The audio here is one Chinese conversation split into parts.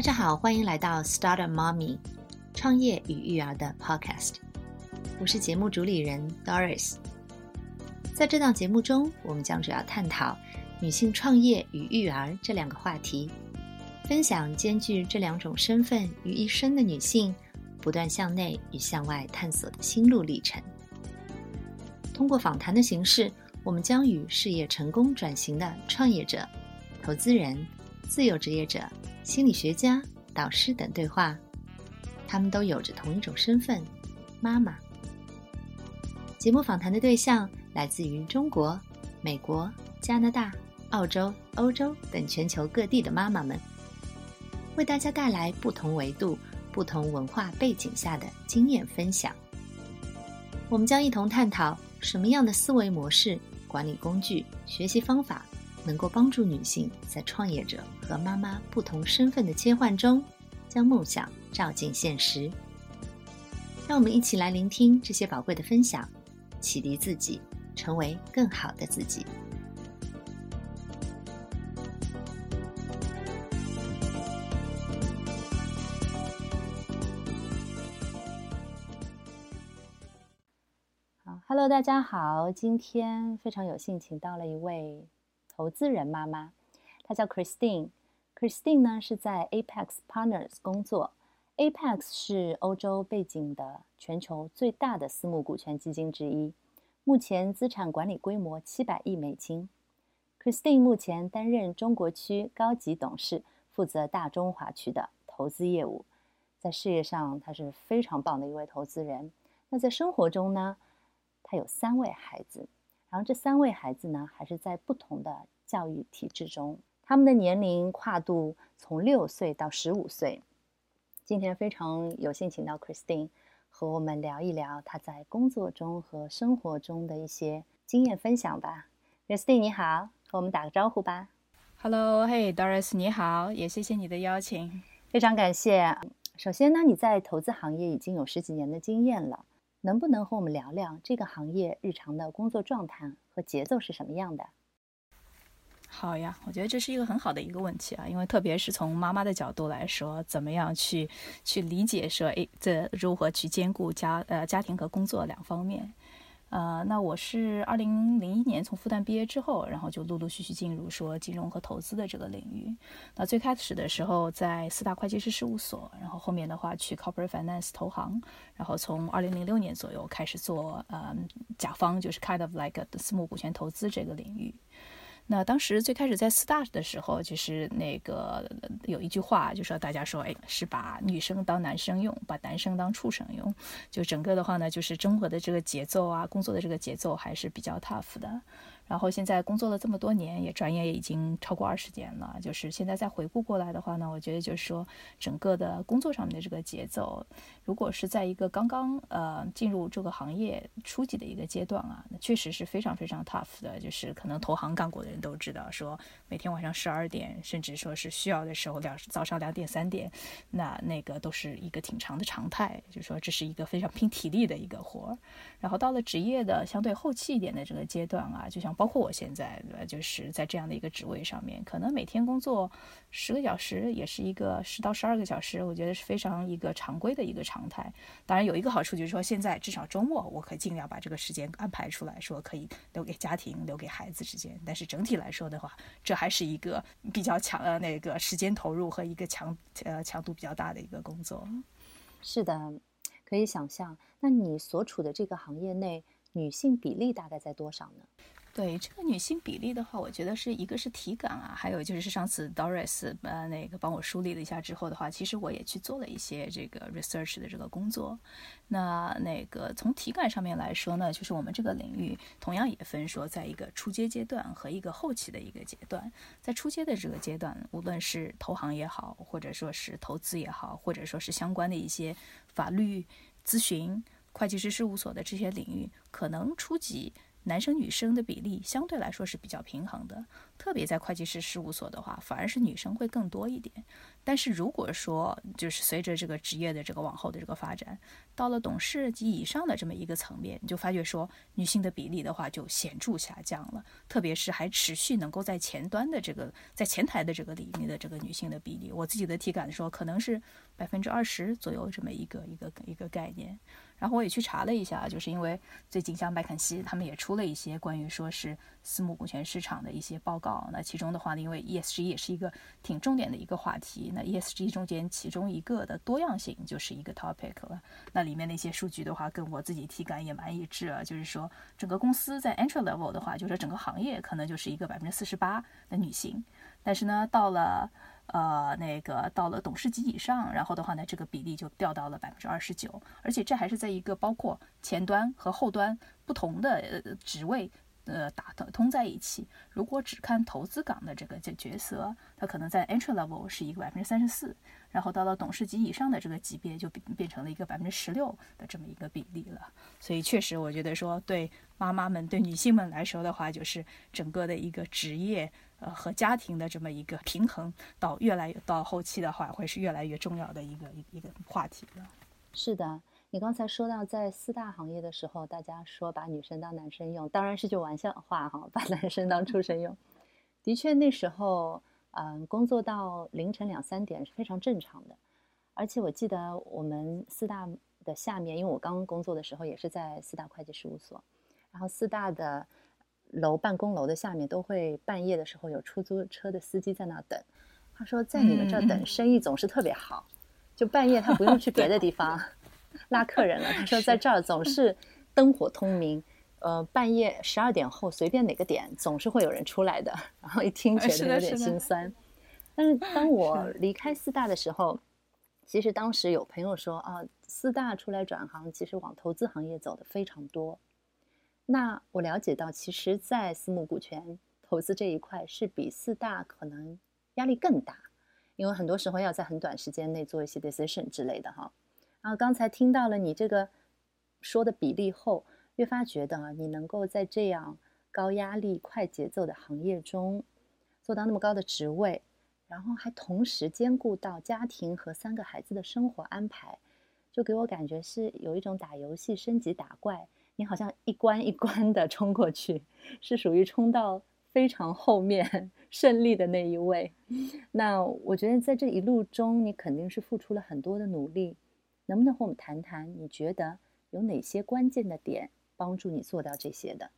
大家好，欢迎来到 Startup Mommy 创业与育儿的 Podcast。我是节目主理人 Doris。在这档节目中，我们将主要探讨女性创业与育儿这两个话题，分享兼具这两种身份于一身的女性不断向内与向外探索的心路历程。通过访谈的形式，我们将与事业成功转型的创业者、投资人、自由职业者。心理学家、导师等对话，他们都有着同一种身份——妈妈。节目访谈的对象来自于中国、美国、加拿大、澳洲、欧洲等全球各地的妈妈们，为大家带来不同维度、不同文化背景下的经验分享。我们将一同探讨什么样的思维模式、管理工具、学习方法。能够帮助女性在创业者和妈妈不同身份的切换中，将梦想照进现实。让我们一起来聆听这些宝贵的分享，启迪自己，成为更好的自己。好，Hello，大家好，今天非常有幸请到了一位。投资人妈妈，她叫 Christine。Christine 呢是在 Apex Partners 工作。Apex 是欧洲背景的全球最大的私募股权基金之一，目前资产管理规模七百亿美金。Christine 目前担任中国区高级董事，负责大中华区的投资业务。在事业上，她是非常棒的一位投资人。那在生活中呢，她有三位孩子。然后这三位孩子呢，还是在不同的教育体制中，他们的年龄跨度从六岁到十五岁。今天非常有幸请到 Christine 和我们聊一聊她在工作中和生活中的一些经验分享吧。Christine 你好，和我们打个招呼吧。Hello，嘿，Doris 你好，也谢谢你的邀请，非常感谢。首先呢，你在投资行业已经有十几年的经验了。能不能和我们聊聊这个行业日常的工作状态和节奏是什么样的？好呀，我觉得这是一个很好的一个问题啊，因为特别是从妈妈的角度来说，怎么样去去理解说，哎，这如何去兼顾家呃家庭和工作两方面。呃，那我是二零零一年从复旦毕业之后，然后就陆陆续续进入说金融和投资的这个领域。那最开始的时候在四大会计师事务所，然后后面的话去 Corporate Finance 投行，然后从二零零六年左右开始做呃甲方，就是 kind of like 私募股权投资这个领域。那当时最开始在四大的时候，就是那个有一句话，就说大家说，哎，是把女生当男生用，把男生当畜生用。就整个的话呢，就是中国的这个节奏啊，工作的这个节奏还是比较 tough 的。然后现在工作了这么多年，也转眼也已经超过二十年了。就是现在再回顾过来的话呢，我觉得就是说，整个的工作上面的这个节奏，如果是在一个刚刚呃进入这个行业初级的一个阶段啊，那确实是非常非常 tough 的。就是可能投行干过的人都知道，说每天晚上十二点，甚至说是需要的时候两早上两点三点，那那个都是一个挺长的常态。就是说这是一个非常拼体力的一个活儿。然后到了职业的相对后期一点的这个阶段啊，就像包括我现在，就是在这样的一个职位上面，可能每天工作十个小时，也是一个十到十二个小时，我觉得是非常一个常规的一个常态。当然有一个好处就是说，现在至少周末我可以尽量把这个时间安排出来，说可以留给家庭、留给孩子之间。但是整体来说的话，这还是一个比较强的那个时间投入和一个强呃强度比较大的一个工作。是的，可以想象。那你所处的这个行业内，女性比例大概在多少呢？对这个女性比例的话，我觉得是一个是体感啊，还有就是上次 Doris 呃那个帮我梳理了一下之后的话，其实我也去做了一些这个 research 的这个工作。那那个从体感上面来说呢，就是我们这个领域同样也分说，在一个初阶阶段和一个后期的一个阶段。在初阶的这个阶段，无论是投行也好，或者说是投资也好，或者说是相关的一些法律咨询、会计师事务所的这些领域，可能初级。男生女生的比例相对来说是比较平衡的，特别在会计师事务所的话，反而是女生会更多一点。但是如果说就是随着这个职业的这个往后的这个发展，到了董事及以上的这么一个层面，你就发觉说女性的比例的话就显著下降了，特别是还持续能够在前端的这个在前台的这个里面的这个女性的比例，我自己的体感说可能是百分之二十左右这么一个一个一个概念。然后我也去查了一下，就是因为最近像麦肯锡他们也出了一些关于说是私募股权市场的一些报告。那其中的话呢，因为 ESG 也是一个挺重点的一个话题，那 ESG 中间其中一个的多样性就是一个 topic 了。那里面的一些数据的话，跟我自己体感也蛮一致啊，就是说整个公司在 entry level 的话，就是整个行业可能就是一个百分之四十八的女性，但是呢，到了呃，那个到了董事级以上，然后的话呢，这个比例就掉到了百分之二十九，而且这还是在一个包括前端和后端不同的呃职位呃打通在一起。如果只看投资岗的这个角角色，它可能在 entry level 是一个百分之三十四，然后到了董事级以上的这个级别就变变成了一个百分之十六的这么一个比例了。所以确实，我觉得说对妈妈们、对女性们来说的话，就是整个的一个职业。呃，和家庭的这么一个平衡，到越来越到后期的话，会是越来越重要的一个一一个话题了。是的，你刚才说到在四大行业的时候，大家说把女生当男生用，当然是句玩笑话哈，把男生当畜生用。的确，那时候嗯，工作到凌晨两三点是非常正常的。而且我记得我们四大的下面，因为我刚工作的时候也是在四大会计事务所，然后四大的。楼办公楼的下面都会半夜的时候有出租车的司机在那等。他说在你们这儿等生意总是特别好，就半夜他不用去别的地方拉客人了。他说在这儿总是灯火通明，呃，半夜十二点后随便哪个点总是会有人出来的。然后一听觉得有点心酸。但是当 我离开四大的时候，其实当时有朋友说啊，四大出来转行，其实往投资行业走的非常多。那我了解到，其实，在私募股权投资这一块是比四大可能压力更大，因为很多时候要在很短时间内做一些 decision 之类的哈。然后刚才听到了你这个说的比例后，越发觉得啊，你能够在这样高压力、快节奏的行业中做到那么高的职位，然后还同时兼顾到家庭和三个孩子的生活安排，就给我感觉是有一种打游戏升级打怪。你好像一关一关的冲过去，是属于冲到非常后面 胜利的那一位。那我觉得在这一路中，你肯定是付出了很多的努力。能不能和我们谈谈，你觉得有哪些关键的点帮助你做到这些的？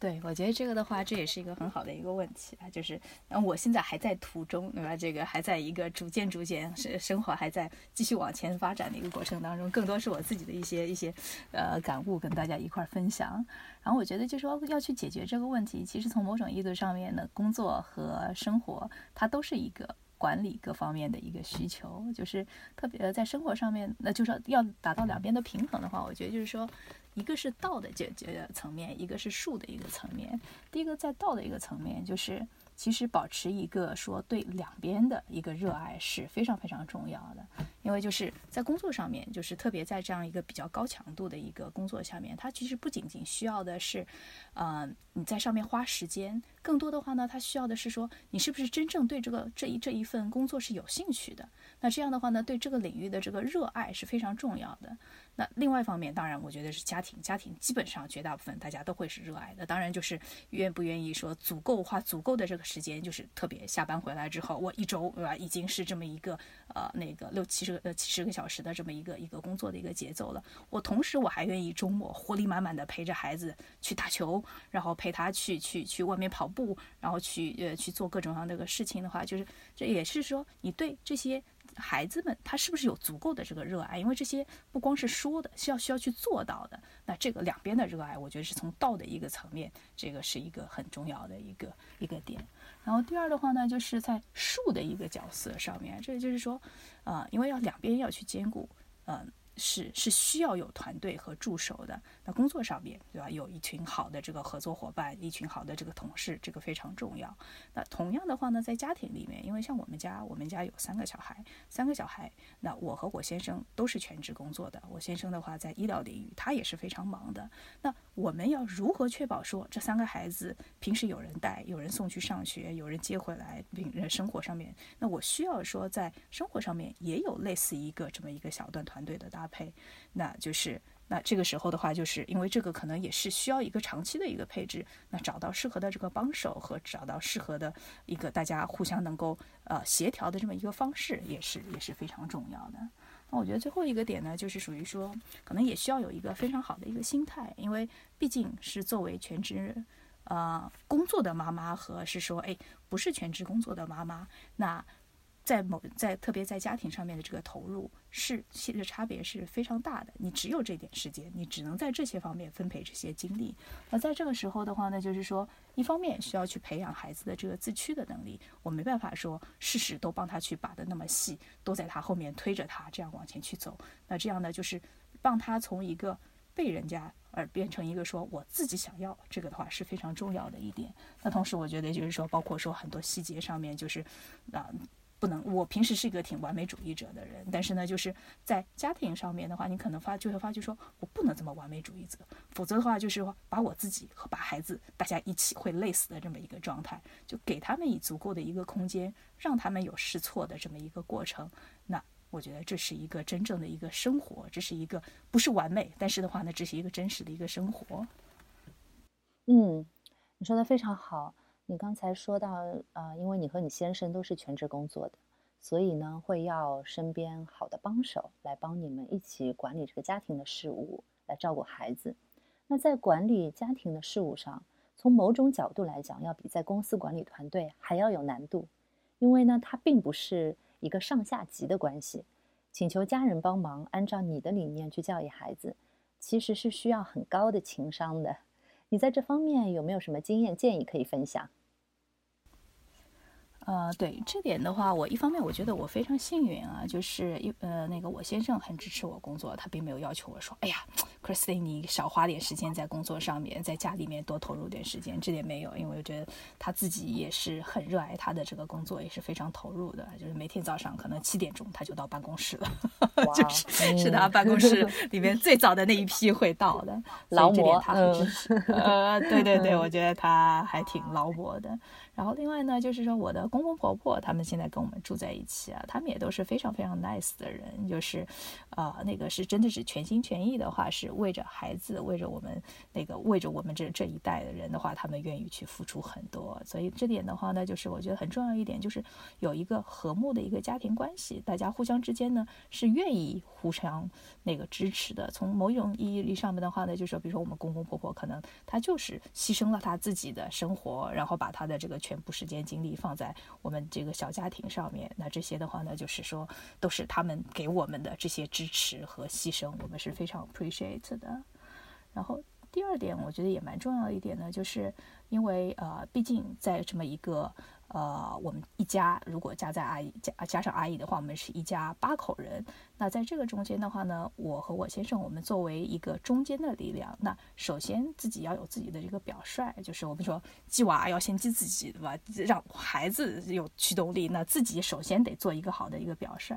对，我觉得这个的话，这也是一个很好的一个问题啊，就是，嗯，我现在还在途中，对吧？这个还在一个逐渐逐渐生生活还在继续往前发展的一个过程当中，更多是我自己的一些一些呃感悟跟大家一块儿分享。然后我觉得，就说要去解决这个问题，其实从某种意义上面呢，工作和生活它都是一个管理各方面的一个需求，就是特别在生活上面，那就是要达到两边的平衡的话，我觉得就是说。一个是道的解决层面，一个是术的一个层面。第一个在道的一个层面，就是其实保持一个说对两边的一个热爱是非常非常重要的。因为就是在工作上面，就是特别在这样一个比较高强度的一个工作下面，它其实不仅仅需要的是，呃，你在上面花时间，更多的话呢，他需要的是说你是不是真正对这个这一这一份工作是有兴趣的。那这样的话呢，对这个领域的这个热爱是非常重要的。那另外一方面，当然我觉得是家庭，家庭基本上绝大部分大家都会是热爱的。当然就是愿不愿意说足够花足够的这个时间，就是特别下班回来之后，我一周对吧，已经是这么一个呃那个六七十个呃七十个小时的这么一个一个工作的一个节奏了。我同时我还愿意周末活力满满的陪着孩子去打球，然后陪他去去去外面跑步，然后去呃去做各种各样的个事情的话，就是这也是说你对这些。孩子们，他是不是有足够的这个热爱？因为这些不光是说的，需要需要去做到的。那这个两边的热爱，我觉得是从道的一个层面，这个是一个很重要的一个一个点。然后第二的话呢，就是在术的一个角色上面，这也就是说，呃，因为要两边要去兼顾，嗯。是是需要有团队和助手的。那工作上面，对吧？有一群好的这个合作伙伴，一群好的这个同事，这个非常重要。那同样的话呢，在家庭里面，因为像我们家，我们家有三个小孩，三个小孩，那我和我先生都是全职工作的。我先生的话在医疗领域，他也是非常忙的。那我们要如何确保说这三个孩子平时有人带，有人送去上学，有人接回来，并生活上面，那我需要说在生活上面也有类似一个这么一个小段团队的搭配，那就是那这个时候的话，就是因为这个可能也是需要一个长期的一个配置，那找到适合的这个帮手和找到适合的一个大家互相能够呃协调的这么一个方式，也是也是非常重要的。那我觉得最后一个点呢，就是属于说，可能也需要有一个非常好的一个心态，因为毕竟是作为全职呃工作的妈妈和是说哎不是全职工作的妈妈，那。在某在特别在家庭上面的这个投入是其实差别是非常大的。你只有这点时间，你只能在这些方面分配这些精力。那在这个时候的话呢，就是说，一方面需要去培养孩子的这个自驱的能力。我没办法说事事都帮他去把的那么细，都在他后面推着他这样往前去走。那这样呢，就是帮他从一个被人家而变成一个说我自己想要这个的话是非常重要的一点。那同时，我觉得就是说，包括说很多细节上面，就是啊。不能，我平时是一个挺完美主义者的人，但是呢，就是在家庭上面的话，你可能发就会发觉说，我不能这么完美主义者，否则的话，就是把我自己和把孩子大家一起会累死的这么一个状态，就给他们以足够的一个空间，让他们有试错的这么一个过程。那我觉得这是一个真正的一个生活，这是一个不是完美，但是的话呢，这是一个真实的一个生活。嗯，你说的非常好。你刚才说到，呃，因为你和你先生都是全职工作的，所以呢，会要身边好的帮手来帮你们一起管理这个家庭的事务，来照顾孩子。那在管理家庭的事务上，从某种角度来讲，要比在公司管理团队还要有难度，因为呢，它并不是一个上下级的关系。请求家人帮忙，按照你的理念去教育孩子，其实是需要很高的情商的。你在这方面有没有什么经验建议可以分享？呃，对这点的话，我一方面我觉得我非常幸运啊，就是一呃那个我先生很支持我工作，他并没有要求我说，哎呀，Christine 你少花点时间在工作上面，在家里面多投入点时间，这点没有，因为我觉得他自己也是很热爱他的这个工作，也是非常投入的，就是每天早上可能七点钟他就到办公室了，就是是他办公室里面最早的那一批会到的，劳模，他很支持，呃，对对对，我觉得他还挺劳模的。然后另外呢，就是说我的公公婆婆他们现在跟我们住在一起啊，他们也都是非常非常 nice 的人，就是，呃，那个是真的是全心全意的话，是为着孩子，为着我们那个为着我们这这一代的人的话，他们愿意去付出很多。所以这点的话呢，就是我觉得很重要一点，就是有一个和睦的一个家庭关系，大家互相之间呢是愿意互相那个支持的。从某种意义上面的话呢，就是说，比如说我们公公婆婆可能他就是牺牲了他自己的生活，然后把他的这个。全部时间精力放在我们这个小家庭上面，那这些的话呢，就是说都是他们给我们的这些支持和牺牲，我们是非常 appreciate 的。然后第二点，我觉得也蛮重要的一点呢，就是因为呃，毕竟在这么一个。呃，我们一家如果加在阿姨加加上阿姨的话，我们是一家八口人。那在这个中间的话呢，我和我先生，我们作为一个中间的力量，那首先自己要有自己的这个表率，就是我们说鸡娃要先鸡自己，对吧？让孩子有驱动力，那自己首先得做一个好的一个表率。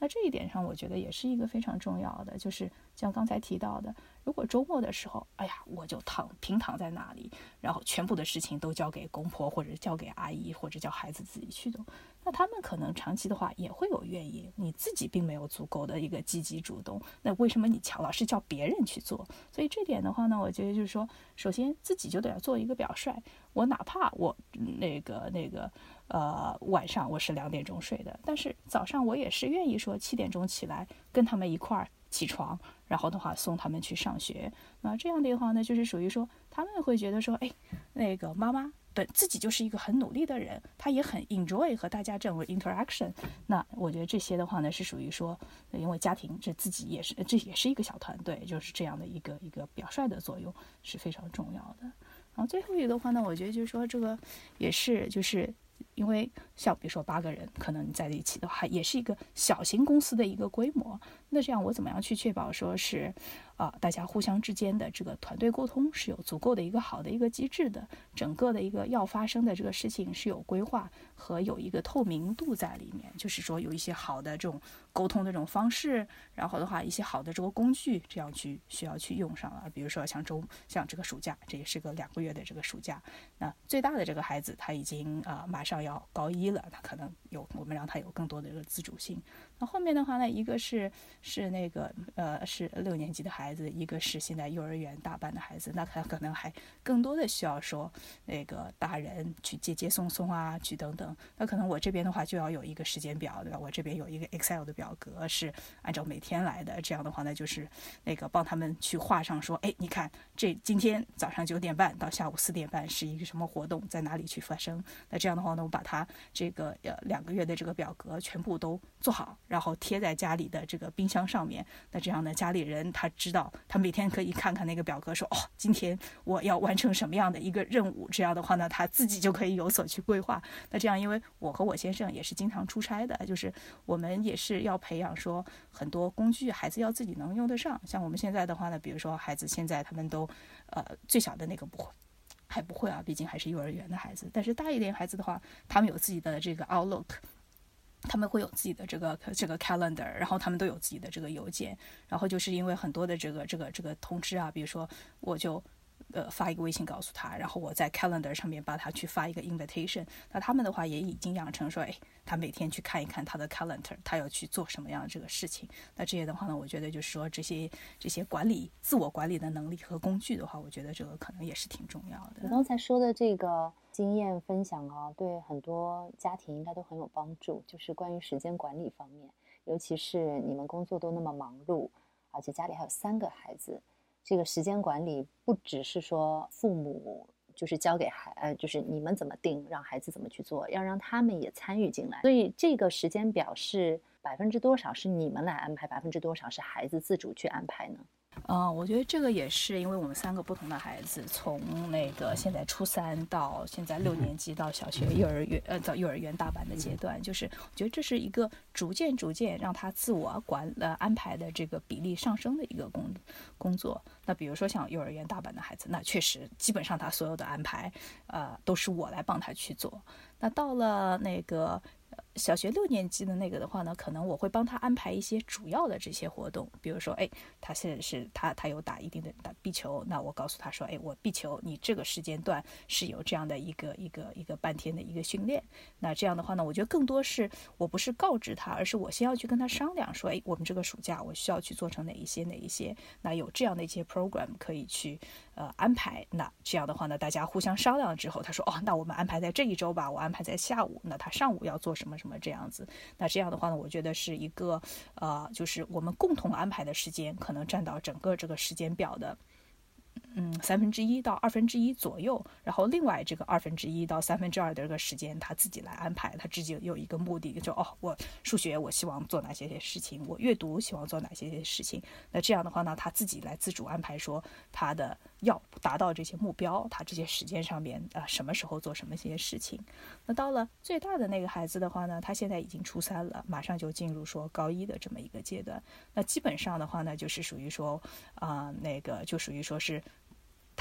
那这一点上，我觉得也是一个非常重要的，就是像刚才提到的。如果周末的时候，哎呀，我就躺平躺在那里，然后全部的事情都交给公婆或者交给阿姨或者叫孩子自己去做，那他们可能长期的话也会有怨言。你自己并没有足够的一个积极主动，那为什么你强老是叫别人去做？所以这点的话呢，我觉得就是说，首先自己就得要做一个表率。我哪怕我那个那个呃晚上我是两点钟睡的，但是早上我也是愿意说七点钟起来跟他们一块儿。起床，然后的话送他们去上学。那这样的话呢，就是属于说他们会觉得说，哎，那个妈妈本自己就是一个很努力的人，他也很 enjoy 和大家这种 interaction。那我觉得这些的话呢，是属于说，因为家庭这自己也是，这也是一个小团队，就是这样的一个一个表率的作用是非常重要的。然后最后一个的话呢，我觉得就是说这个也是就是因为像比如说八个人可能在一起的话，也是一个小型公司的一个规模。那这样我怎么样去确保说是，啊，大家互相之间的这个团队沟通是有足够的一个好的一个机制的，整个的一个要发生的这个事情是有规划和有一个透明度在里面，就是说有一些好的这种沟通的这种方式，然后的话一些好的这个工具，这样去需要去用上了。比如说像周像这个暑假，这也是个两个月的这个暑假，那最大的这个孩子他已经啊马上要高一了，他可能有我们让他有更多的这个自主性。那后面的话呢，一个是是那个呃是六年级的孩子，一个是现在幼儿园大班的孩子，那他可能还更多的需要说那个大人去接接送送啊，去等等。那可能我这边的话就要有一个时间表，对吧？我这边有一个 Excel 的表格是按照每天来的，这样的话呢就是那个帮他们去画上说，哎，你看这今天早上九点半到下午四点半是一个什么活动，在哪里去发生？那这样的话呢，我把它这个呃两个月的这个表格全部都做好。然后贴在家里的这个冰箱上面，那这样呢，家里人他知道，他每天可以看看那个表格，说哦，今天我要完成什么样的一个任务。这样的话呢，他自己就可以有所去规划。那这样，因为我和我先生也是经常出差的，就是我们也是要培养说很多工具，孩子要自己能用得上。像我们现在的话呢，比如说孩子现在他们都，呃，最小的那个不会，还不会啊，毕竟还是幼儿园的孩子。但是大一点孩子的话，他们有自己的这个 Outlook。他们会有自己的这个这个 calendar，然后他们都有自己的这个邮件，然后就是因为很多的这个这个这个通知啊，比如说我就。呃，发一个微信告诉他，然后我在 calendar 上面帮他去发一个 invitation。那他们的话也已经养成说，哎，他每天去看一看他的 calendar，他要去做什么样的这个事情。那这些的话呢，我觉得就是说这些这些管理自我管理的能力和工具的话，我觉得这个可能也是挺重要的。你刚才说的这个经验分享啊，对很多家庭应该都很有帮助，就是关于时间管理方面，尤其是你们工作都那么忙碌，而且家里还有三个孩子。这个时间管理不只是说父母就是交给孩呃，就是你们怎么定，让孩子怎么去做，要让他们也参与进来。所以这个时间表是百分之多少是你们来安排，百分之多少是孩子自主去安排呢？嗯，我觉得这个也是，因为我们三个不同的孩子，从那个现在初三到现在六年级到小学、幼儿园，呃，到幼儿园大班的阶段，就是我觉得这是一个逐渐、逐渐让他自我管呃安排的这个比例上升的一个工工作。那比如说像幼儿园大班的孩子，那确实基本上他所有的安排，呃，都是我来帮他去做。那到了那个。小学六年级的那个的话呢，可能我会帮他安排一些主要的这些活动，比如说，哎，他现在是他他有打一定的打壁球，那我告诉他说，哎，我壁球你这个时间段是有这样的一个一个一个半天的一个训练，那这样的话呢，我觉得更多是我不是告知他，而是我先要去跟他商量说，哎，我们这个暑假我需要去做成哪一些哪一些，那有这样的一些 program 可以去。呃，安排那这样的话呢，大家互相商量之后，他说哦，那我们安排在这一周吧，我安排在下午。那他上午要做什么什么这样子？那这样的话呢，我觉得是一个呃，就是我们共同安排的时间，可能占到整个这个时间表的。嗯，三分之一到二分之一左右，然后另外这个二分之一到三分之二的这个时间，他自己来安排，他自己有一个目的，就哦，我数学我希望做哪些些事情，我阅读希望做哪些些事情。那这样的话呢，他自己来自主安排，说他的要达到这些目标，他这些时间上面啊，什么时候做什么些事情。那到了最大的那个孩子的话呢，他现在已经初三了，马上就进入说高一的这么一个阶段。那基本上的话呢，就是属于说啊，那个就属于说是。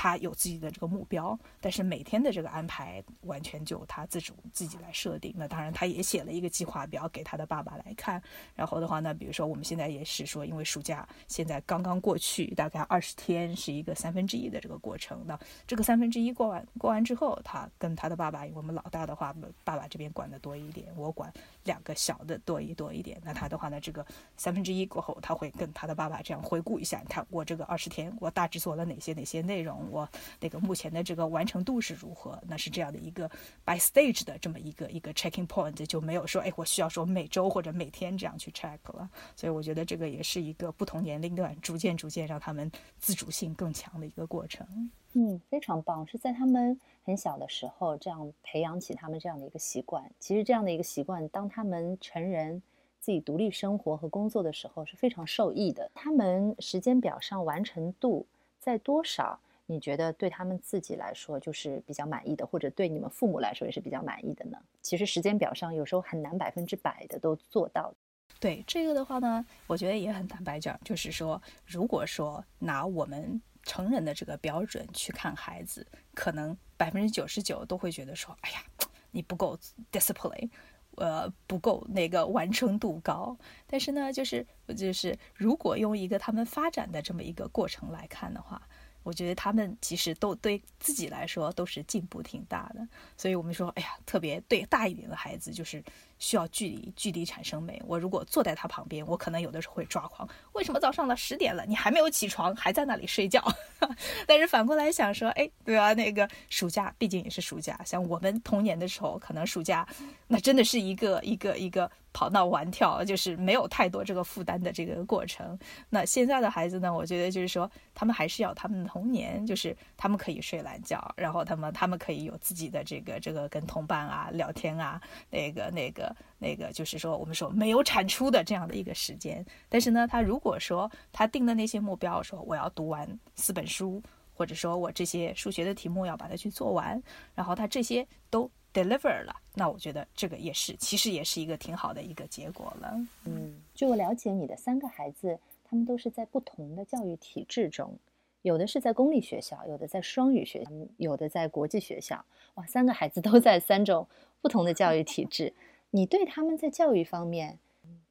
他有自己的这个目标，但是每天的这个安排完全就他自主自己来设定。那当然，他也写了一个计划表给他的爸爸来看。然后的话呢，比如说我们现在也是说，因为暑假现在刚刚过去，大概二十天是一个三分之一的这个过程。那这个三分之一过完过完之后，他跟他的爸爸，我们老大的话，爸爸这边管的多一点，我管两个小的多一多一点。那他的话呢，这个三分之一过后，他会跟他的爸爸这样回顾一下，看我这个二十天我大致做了哪些哪些内容。我那个目前的这个完成度是如何？那是这样的一个 by stage 的这么一个一个 checking point，就没有说哎，我需要说每周或者每天这样去 check 了。所以我觉得这个也是一个不同年龄段逐渐逐渐让他们自主性更强的一个过程。嗯，非常棒，是在他们很小的时候这样培养起他们这样的一个习惯。其实这样的一个习惯，当他们成人自己独立生活和工作的时候是非常受益的。他们时间表上完成度在多少？你觉得对他们自己来说就是比较满意的，或者对你们父母来说也是比较满意的呢？其实时间表上有时候很难百分之百的都做到。对这个的话呢，我觉得也很坦白讲，就是说，如果说拿我们成人的这个标准去看孩子，可能百分之九十九都会觉得说，哎呀，你不够 discipline。呃，不够那个完成度高，但是呢，就是就是如果用一个他们发展的这么一个过程来看的话。我觉得他们其实都对自己来说都是进步挺大的，所以我们说，哎呀，特别对大一点的孩子，就是需要距离，距离产生美。我如果坐在他旁边，我可能有的时候会抓狂，为什么早上了十点了，你还没有起床，还在那里睡觉？但是反过来想说，哎，对啊，那个暑假毕竟也是暑假，像我们童年的时候，可能暑假那真的是一个一个一个。跑闹玩跳，就是没有太多这个负担的这个过程。那现在的孩子呢？我觉得就是说，他们还是要他们的童年，就是他们可以睡懒觉，然后他们他们可以有自己的这个这个跟同伴啊聊天啊，那个那个那个，就是说我们说没有产出的这样的一个时间。但是呢，他如果说他定的那些目标，说我要读完四本书，或者说我这些数学的题目要把它去做完，然后他这些都。deliver 了，那我觉得这个也是，其实也是一个挺好的一个结果了。嗯，据我了解，你的三个孩子，他们都是在不同的教育体制中，有的是在公立学校，有的在双语学校，有的在国际学校。哇，三个孩子都在三种不同的教育体制，你对他们在教育方面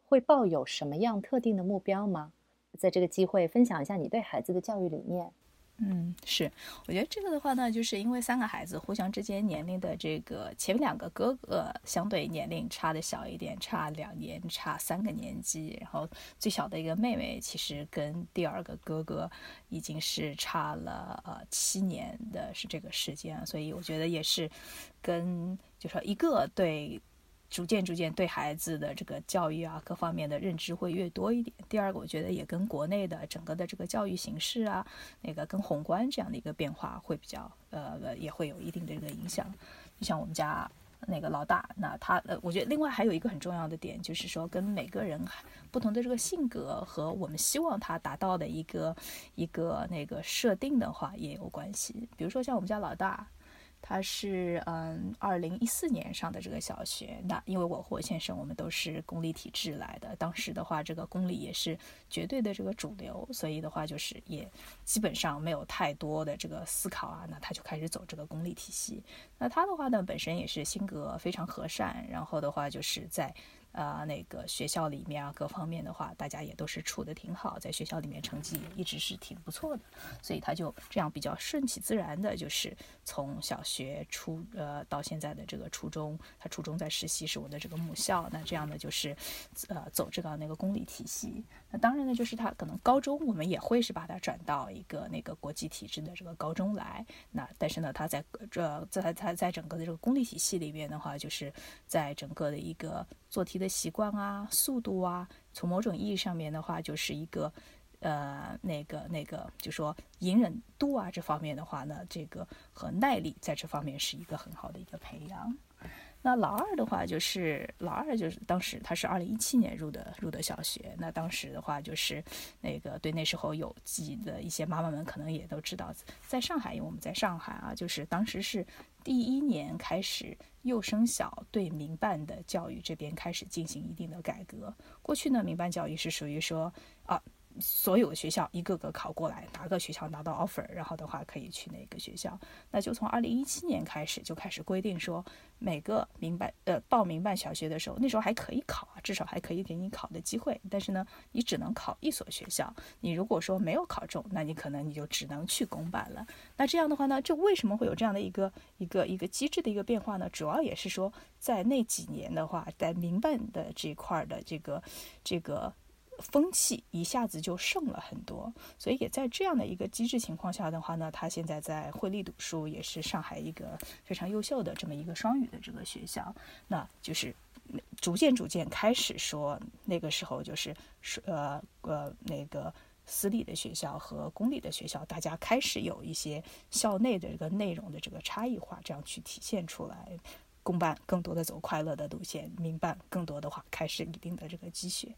会抱有什么样特定的目标吗？在这个机会分享一下你对孩子的教育理念。嗯，是，我觉得这个的话呢，就是因为三个孩子互相之间年龄的这个前面两个哥哥相对年龄差的小一点，差两年，差三个年级，然后最小的一个妹妹其实跟第二个哥哥已经是差了呃七年的是这个时间，所以我觉得也是跟就说一个对。逐渐逐渐对孩子的这个教育啊，各方面的认知会越多一点。第二个，我觉得也跟国内的整个的这个教育形势啊，那个跟宏观这样的一个变化会比较呃，也会有一定的这个影响。就像我们家那个老大，那他呃，我觉得另外还有一个很重要的点，就是说跟每个人不同的这个性格和我们希望他达到的一个一个那个设定的话也有关系。比如说像我们家老大。他是嗯，二零一四年上的这个小学。那因为我和我先生我们都是公立体制来的，当时的话，这个公立也是绝对的这个主流，所以的话就是也基本上没有太多的这个思考啊。那他就开始走这个公立体系。那他的话呢，本身也是性格非常和善，然后的话就是在。啊，那个学校里面啊，各方面的话，大家也都是处的挺好，在学校里面成绩一直是挺不错的，所以他就这样比较顺其自然的，就是从小学初呃到现在的这个初中，他初中在实习是我的这个母校，那这样的就是呃走这个那个公立体系。那当然呢，就是他可能高中我们也会是把他转到一个那个国际体制的这个高中来，那但是呢，他在这在他在整个的这个公立体系里边的话，就是在整个的一个做题的习惯啊、速度啊，从某种意义上面的话，就是一个呃那个那个就说隐忍度啊这方面的话呢，这个和耐力在这方面是一个很好的一个培养。那老二的话，就是老二就是当时他是二零一七年入的入的小学。那当时的话，就是那个对那时候有记的一些妈妈们可能也都知道，在上海，因为我们在上海啊，就是当时是第一年开始幼升小对民办的教育这边开始进行一定的改革。过去呢，民办教育是属于说啊。所有的学校一个个考过来，哪个学校拿到 offer，然后的话可以去哪个学校。那就从二零一七年开始就开始规定说，每个民办呃报民办小学的时候，那时候还可以考啊，至少还可以给你考的机会。但是呢，你只能考一所学校。你如果说没有考中，那你可能你就只能去公办了。那这样的话呢，这为什么会有这样的一个一个一个机制的一个变化呢？主要也是说，在那几年的话，在民办的这块的这个这个。风气一下子就盛了很多，所以也在这样的一个机制情况下的话呢，他现在在惠利读书，也是上海一个非常优秀的这么一个双语的这个学校，那就是逐渐逐渐开始说，那个时候就是呃呃那个私立的学校和公立的学校，大家开始有一些校内的这个内容的这个差异化，这样去体现出来。公办更多的走快乐的路线，民办更多的话开始一定的这个积雪。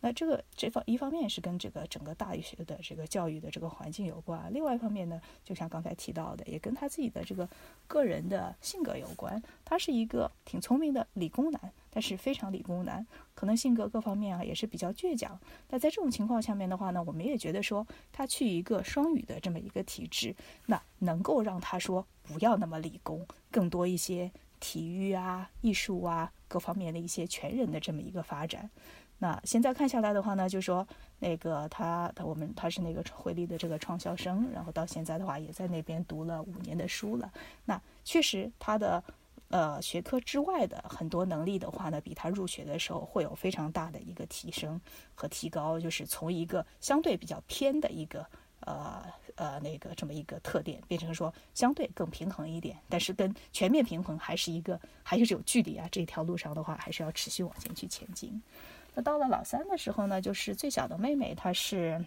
那这个这方一方面是跟这个整个大学的这个教育的这个环境有关，另外一方面呢，就像刚才提到的，也跟他自己的这个个人的性格有关。他是一个挺聪明的理工男，但是非常理工男，可能性格各方面啊也是比较倔强。那在这种情况下面的话呢，我们也觉得说他去一个双语的这么一个体制，那能够让他说不要那么理工，更多一些。体育啊，艺术啊，各方面的一些全人的这么一个发展。那现在看下来的话呢，就说那个他他我们他是那个回力的这个创校生，然后到现在的话也在那边读了五年的书了。那确实他的呃学科之外的很多能力的话呢，比他入学的时候会有非常大的一个提升和提高，就是从一个相对比较偏的一个。呃呃，那个这么一个特点，变成说相对更平衡一点，但是跟全面平衡还是一个还是有距离啊。这条路上的话，还是要持续往前去前进。那到了老三的时候呢，就是最小的妹妹，她是。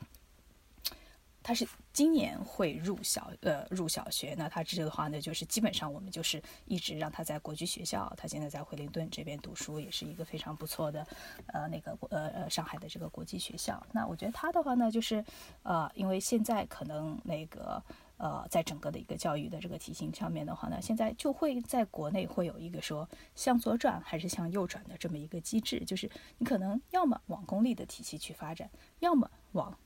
他是今年会入小呃入小学，那他这个的话呢，就是基本上我们就是一直让他在国际学校，他现在在惠灵顿这边读书，也是一个非常不错的，呃那个呃呃上海的这个国际学校。那我觉得他的话呢，就是呃因为现在可能那个呃在整个的一个教育的这个体系上面的话呢，现在就会在国内会有一个说向左转还是向右转的这么一个机制，就是你可能要么往公立的体系去发展，要么往。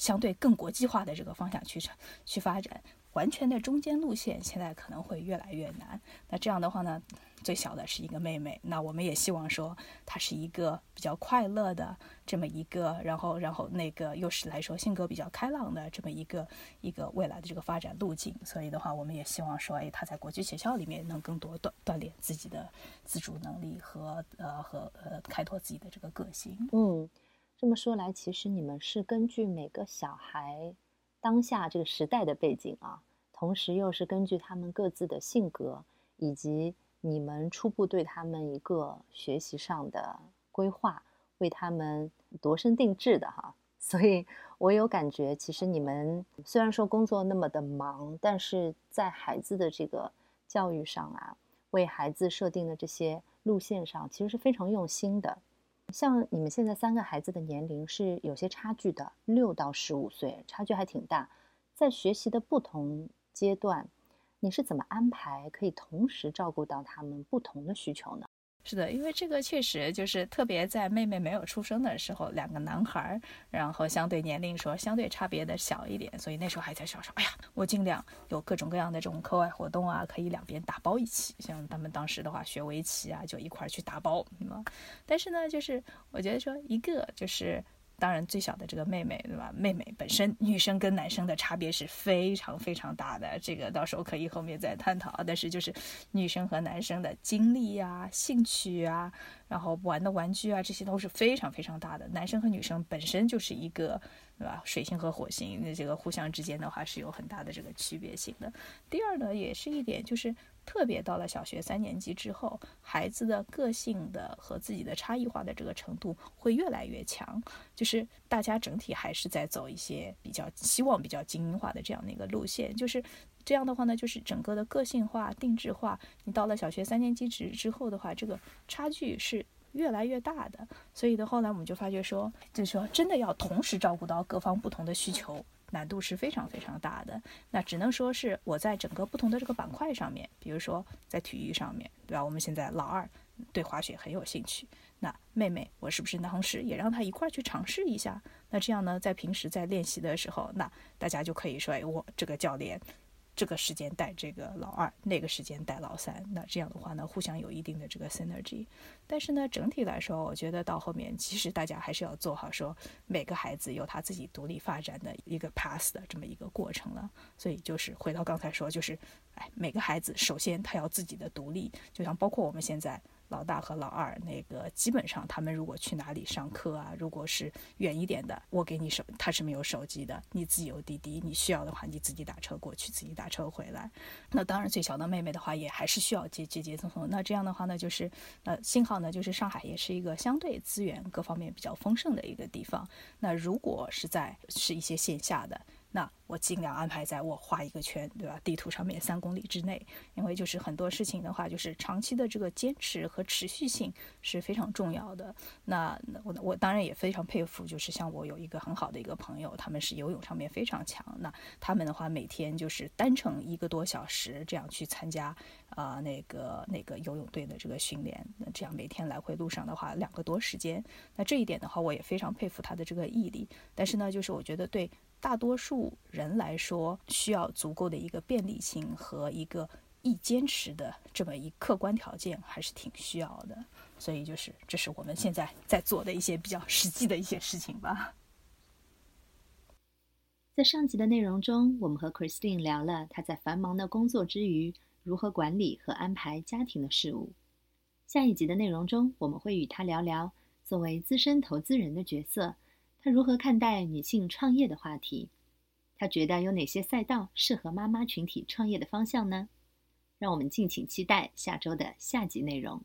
相对更国际化的这个方向去去发展，完全的中间路线现在可能会越来越难。那这样的话呢，最小的是一个妹妹，那我们也希望说她是一个比较快乐的这么一个，然后然后那个又是来说性格比较开朗的这么一个一个未来的这个发展路径。所以的话，我们也希望说，哎，她在国际学校里面能更多锻锻炼自己的自主能力和呃和呃开拓自己的这个个性。嗯。这么说来，其实你们是根据每个小孩当下这个时代的背景啊，同时又是根据他们各自的性格，以及你们初步对他们一个学习上的规划，为他们度身定制的哈。所以我有感觉，其实你们虽然说工作那么的忙，但是在孩子的这个教育上啊，为孩子设定的这些路线上，其实是非常用心的。像你们现在三个孩子的年龄是有些差距的，六到十五岁，差距还挺大。在学习的不同阶段，你是怎么安排可以同时照顾到他们不同的需求呢？是的，因为这个确实就是特别在妹妹没有出生的时候，两个男孩，然后相对年龄说相对差别的小一点，所以那时候还在想说，哎呀，我尽量有各种各样的这种课外活动啊，可以两边打包一起。像他们当时的话学围棋啊，就一块去打包，但是呢，就是我觉得说一个就是。当然，最小的这个妹妹，对吧？妹妹本身女生跟男生的差别是非常非常大的，这个到时候可以后面再探讨。但是就是女生和男生的经历啊、兴趣啊，然后玩的玩具啊，这些都是非常非常大的。男生和女生本身就是一个，对吧？水星和火星，那这个互相之间的话是有很大的这个区别性的。第二呢，也是一点就是。特别到了小学三年级之后，孩子的个性的和自己的差异化的这个程度会越来越强，就是大家整体还是在走一些比较希望比较精英化的这样的一个路线，就是这样的话呢，就是整个的个性化、定制化，你到了小学三年级之之后的话，这个差距是越来越大的。所以的后来我们就发觉说，就是说真的要同时照顾到各方不同的需求。难度是非常非常大的，那只能说是我在整个不同的这个板块上面，比如说在体育上面，对吧？我们现在老二对滑雪很有兴趣，那妹妹我是不是当时也让她一块儿去尝试一下？那这样呢，在平时在练习的时候，那大家就可以说，哎，我这个教练。这个时间带这个老二，那个时间带老三，那这样的话呢，互相有一定的这个 synergy。但是呢，整体来说，我觉得到后面，其实大家还是要做好说，每个孩子有他自己独立发展的一个 path 的这么一个过程了。所以就是回到刚才说，就是，哎，每个孩子首先他要自己的独立，就像包括我们现在。老大和老二，那个基本上他们如果去哪里上课啊，如果是远一点的，我给你手，他是没有手机的，你自己有滴滴，你需要的话你自己打车过去，自己打车回来。那当然最小的妹妹的话，也还是需要接接接送送。那这样的话呢，就是呃，幸好呢，就是上海也是一个相对资源各方面比较丰盛的一个地方。那如果是在是一些线下的。那我尽量安排在我画一个圈，对吧？地图上面三公里之内，因为就是很多事情的话，就是长期的这个坚持和持续性是非常重要的。那我我当然也非常佩服，就是像我有一个很好的一个朋友，他们是游泳上面非常强。那他们的话，每天就是单程一个多小时这样去参加啊那个那个游泳队的这个训练，那这样每天来回路上的话两个多时间。那这一点的话，我也非常佩服他的这个毅力。但是呢，就是我觉得对。大多数人来说，需要足够的一个便利性和一个易坚持的这么一客观条件，还是挺需要的。所以，就是这是我们现在在做的一些比较实际的一些事情吧。在上集的内容中，我们和 Christine 聊了她在繁忙的工作之余如何管理和安排家庭的事务。下一集的内容中，我们会与她聊聊作为资深投资人的角色。他如何看待女性创业的话题？他觉得有哪些赛道适合妈妈群体创业的方向呢？让我们敬请期待下周的下集内容。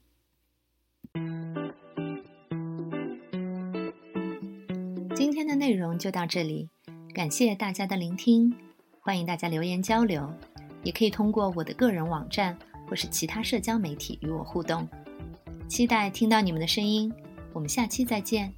今天的内容就到这里，感谢大家的聆听，欢迎大家留言交流，也可以通过我的个人网站或是其他社交媒体与我互动。期待听到你们的声音，我们下期再见。